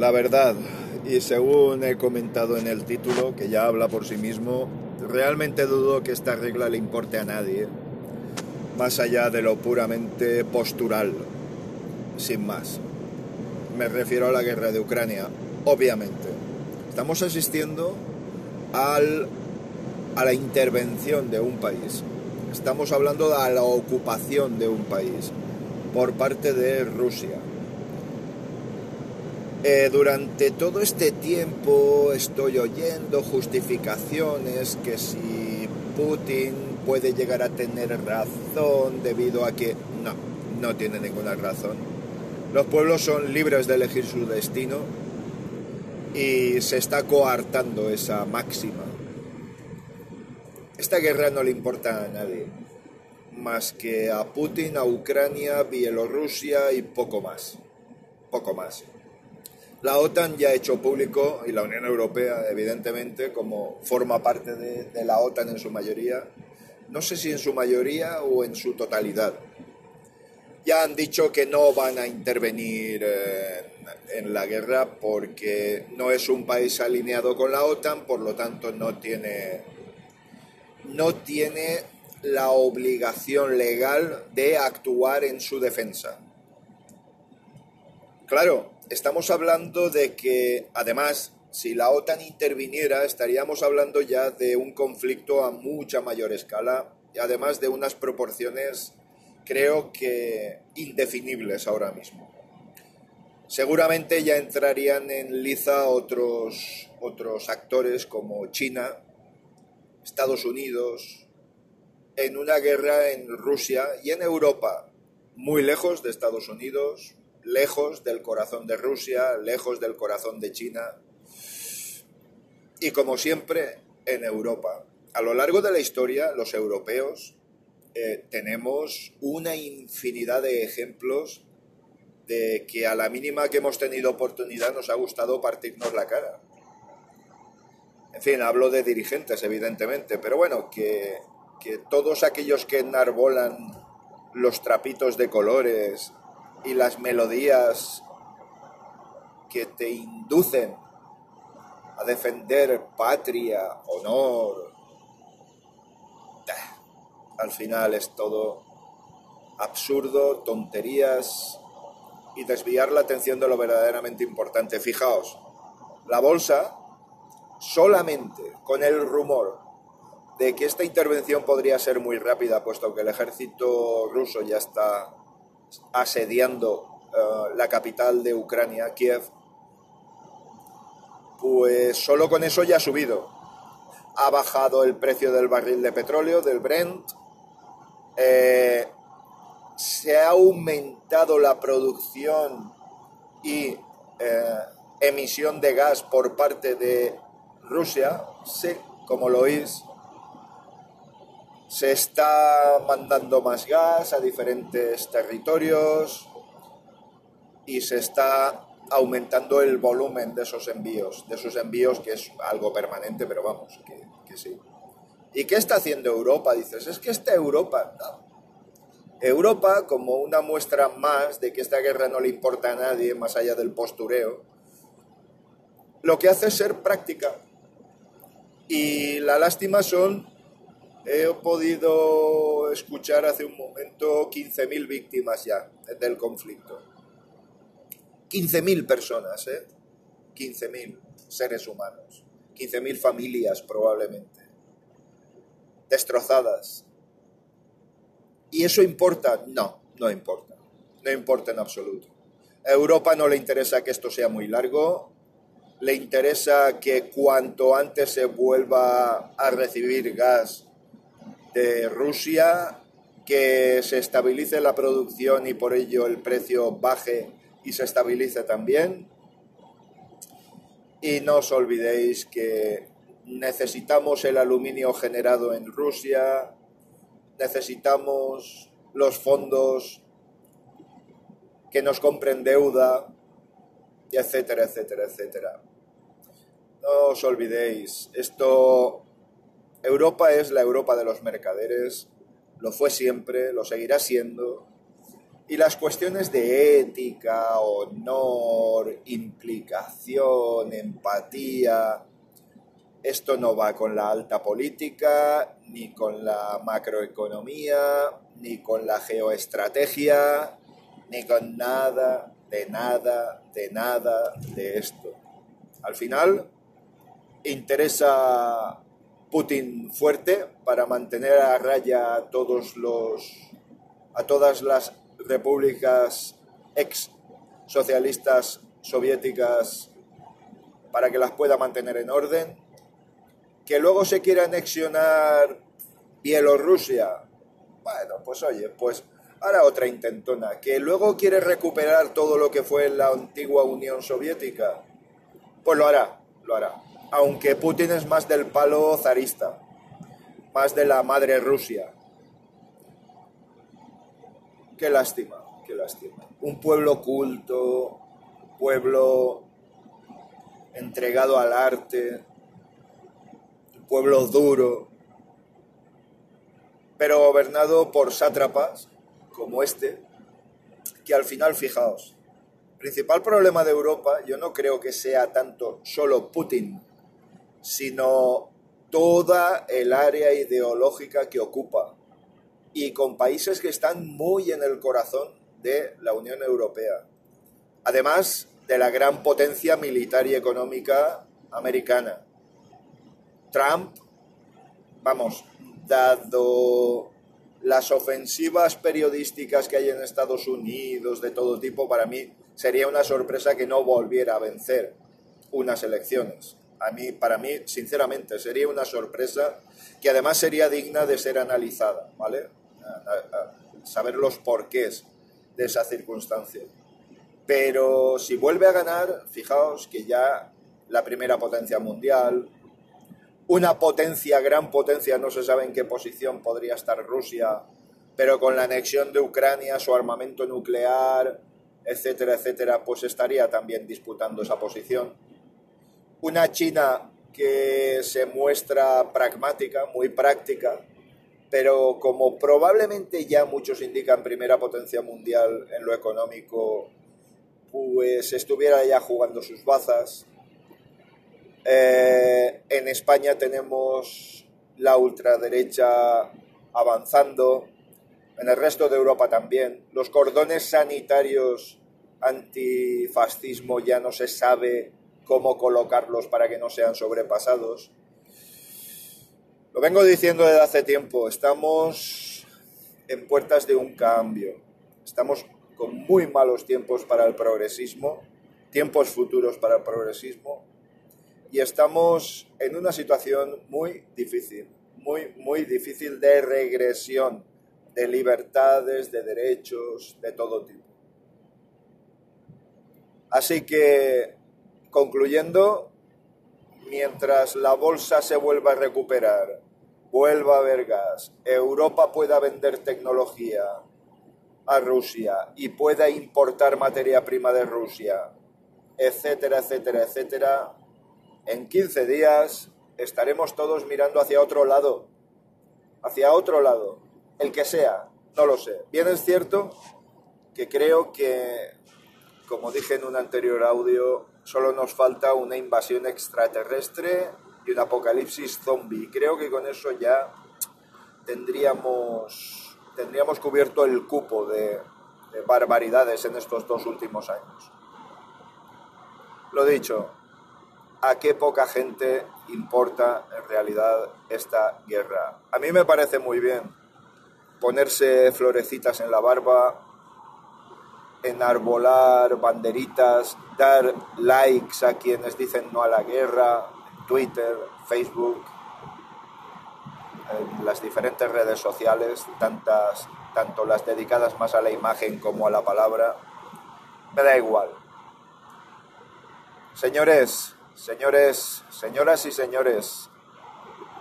La verdad, y según he comentado en el título, que ya habla por sí mismo, realmente dudo que esta regla le importe a nadie, más allá de lo puramente postural, sin más. Me refiero a la guerra de Ucrania, obviamente. Estamos asistiendo al, a la intervención de un país. Estamos hablando de la ocupación de un país por parte de Rusia. Eh, durante todo este tiempo estoy oyendo justificaciones que si Putin puede llegar a tener razón debido a que no, no tiene ninguna razón. Los pueblos son libres de elegir su destino y se está coartando esa máxima. Esta guerra no le importa a nadie, más que a Putin, a Ucrania, Bielorrusia y poco más. Poco más. La OTAN ya ha hecho público, y la Unión Europea, evidentemente, como forma parte de, la OTAN en su mayoría, no sé si en su mayoría o en su totalidad, ya han dicho que no van a intervenir eh, en la guerra porque no es un país alineado con la OTAN, por lo tanto no tiene, no tiene la obligación legal de actuar en su defensa. Claro, estamos hablando de que, además, si la OTAN interviniera, estaríamos hablando ya de un conflicto a mucha mayor escala y además de unas proporciones, creo que, indefinibles ahora mismo. Seguramente ya entrarían en liza otros, otros actores como China, Estados Unidos, en una guerra en Rusia y en Europa, muy lejos de Estados Unidos, lejos del corazón de Rusia, lejos del corazón de China y como siempre en Europa. A lo largo de la historia, los europeos eh, tenemos una infinidad de ejemplos de que a la mínima que hemos tenido oportunidad nos ha gustado partirnos la cara. En fin, hablo de dirigentes, evidentemente, pero bueno, que, que todos aquellos que enarbolan los trapitos de colores y las melodías que te inducen a defender patria, honor. Al final es todo absurdo, tonterías y desviar la atención de lo verdaderamente importante. Fijaos, la bolsa solamente con el rumor de que esta intervención podría ser muy rápida, puesto que el ejército ruso ya está asediando eh, la capital de Ucrania, Kiev, pues solo con eso ya ha subido. Ha bajado el precio del barril de petróleo, del Brent. Eh, se ha aumentado la producción y eh, emisión de gas por parte de Rusia, sí, como lo oís, se está mandando más gas a diferentes territorios y se está aumentando el volumen de esos envíos, de esos envíos que es algo permanente, pero vamos, que, sí. ¿Y qué está haciendo Europa? Dices, es que esta Europa, Europa, como una muestra más de que esta guerra no le importa a nadie más allá del postureo, lo que hace es ser práctica. Y la lástima son he podido escuchar hace un momento 15.000 víctimas ya del conflicto. 15.000 personas, ¿eh? 15.000 seres humanos, 15.000 familias probablemente, destrozadas. ¿Y eso importa? No, no importa. No importa en absoluto. A Europa no le interesa que esto sea muy largo, le interesa que cuanto antes se vuelva a recibir gas de Rusia, que se estabilice la producción y por ello el precio baje y se estabilice también. Y no os olvidéis que necesitamos el aluminio generado en Rusia, necesitamos los fondos que nos compren deuda, etcétera, etcétera, etcétera. No os olvidéis, esto Europa es la Europa de los mercaderes, lo fue siempre, lo seguirá siendo, Y las cuestiones de ética, honor, implicación, empatía, esto no va con la alta política, ni con la macroeconomía, ni con la geoestrategia, ni con nada, de nada, de nada de esto. Al final, interesa Putin fuerte para mantener a raya a todos los a todas las repúblicas ex socialistas soviéticas para que las pueda mantener en orden, que luego se quiera anexionar Bielorrusia. Bueno, pues oye, pues ahora otra intentona, que luego quiere recuperar todo lo que fue la antigua Unión Soviética. Pues lo hará, lo hará. Aunque Putin es más del palo zarista, más de la madre Rusia. Qué lástima, qué lástima. Un pueblo culto, pueblo entregado al arte, un pueblo duro, pero gobernado por sátrapas como este, que al final, fijaos, principal problema de Europa yo no creo que sea tanto solo Putin, sino toda el área ideológica que ocupa y con países que están muy en el corazón de la Unión Europea. Además de la gran potencia militar y económica americana. Trump, vamos, dado las ofensivas periodísticas que hay en Estados Unidos de todo tipo, para mí sería una sorpresa que no volviera a vencer unas elecciones. A mí, para mí, sinceramente, sería una sorpresa que además sería digna de ser analizada, ¿vale? saber los porqués de esa circunstancia. Pero si vuelve a ganar, fijaos que ya la primera potencia mundial, una potencia, gran potencia, no se sabe en qué posición podría estar Rusia, pero con la anexión de Ucrania, su armamento nuclear, etcétera, etcétera, pues estaría también disputando esa posición. Una China que se muestra pragmática, muy práctica, pero como probablemente ya muchos indican primera potencia mundial en lo económico, pues estuviera ya jugando sus bazas. Eh, en España tenemos la ultraderecha avanzando, en el resto de Europa también. Los cordones sanitarios antifascismo ya no se sabe cómo colocarlos para que no sean sobrepasados. Lo vengo diciendo desde hace tiempo, estamos en puertas de un cambio. Estamos con muy malos tiempos para el progresismo, tiempos futuros para el progresismo, y estamos en una situación muy difícil, muy, muy difícil de regresión de libertades, de derechos, de todo tipo. Así que, concluyendo, mientras la bolsa se vuelva a recuperar, vuelva a haber gas, Europa pueda vender tecnología a Rusia y pueda importar materia prima de Rusia, etcétera, etcétera, etcétera, en 15 días estaremos todos mirando hacia otro lado, hacia otro lado, el que sea, no lo sé. Bien es cierto que creo que, como dije en un anterior audio, Solo nos falta una invasión extraterrestre y un apocalipsis zombie. Creo que con eso ya tendríamos, tendríamos cubierto el cupo de, de barbaridades en estos dos últimos años. Lo dicho, a qué poca gente importa en realidad esta guerra. A mí me parece muy bien ponerse florecitas en la barba, enarbolar banderitas, dar likes a quienes dicen no a la guerra, Twitter, Facebook, en las diferentes redes sociales, tantas, tanto las dedicadas más a la imagen como a la palabra, me da igual. Señores, señores, señoras y señores,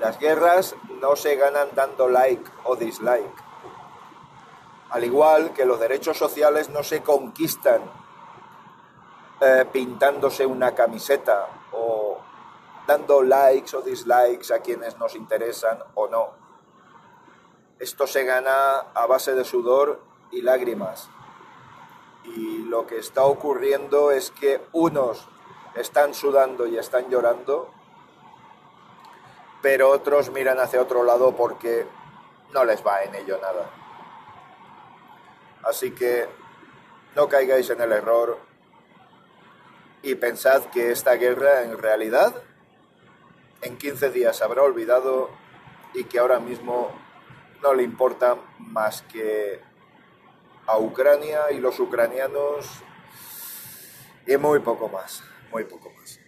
las guerras no se ganan dando like o dislike al igual que los derechos sociales no se conquistan eh, pintándose una camiseta o dando likes o dislikes a quienes nos interesan o no. Esto se gana a base de sudor y lágrimas. Y lo que está ocurriendo es que unos están sudando y están llorando, pero otros miran hacia otro lado porque no les va en ello nada. Así que no caigáis en el error y pensad que esta guerra en realidad en 15 días habrá olvidado y que ahora mismo no le importa más que a Ucrania y los ucranianos y muy poco más, muy poco más.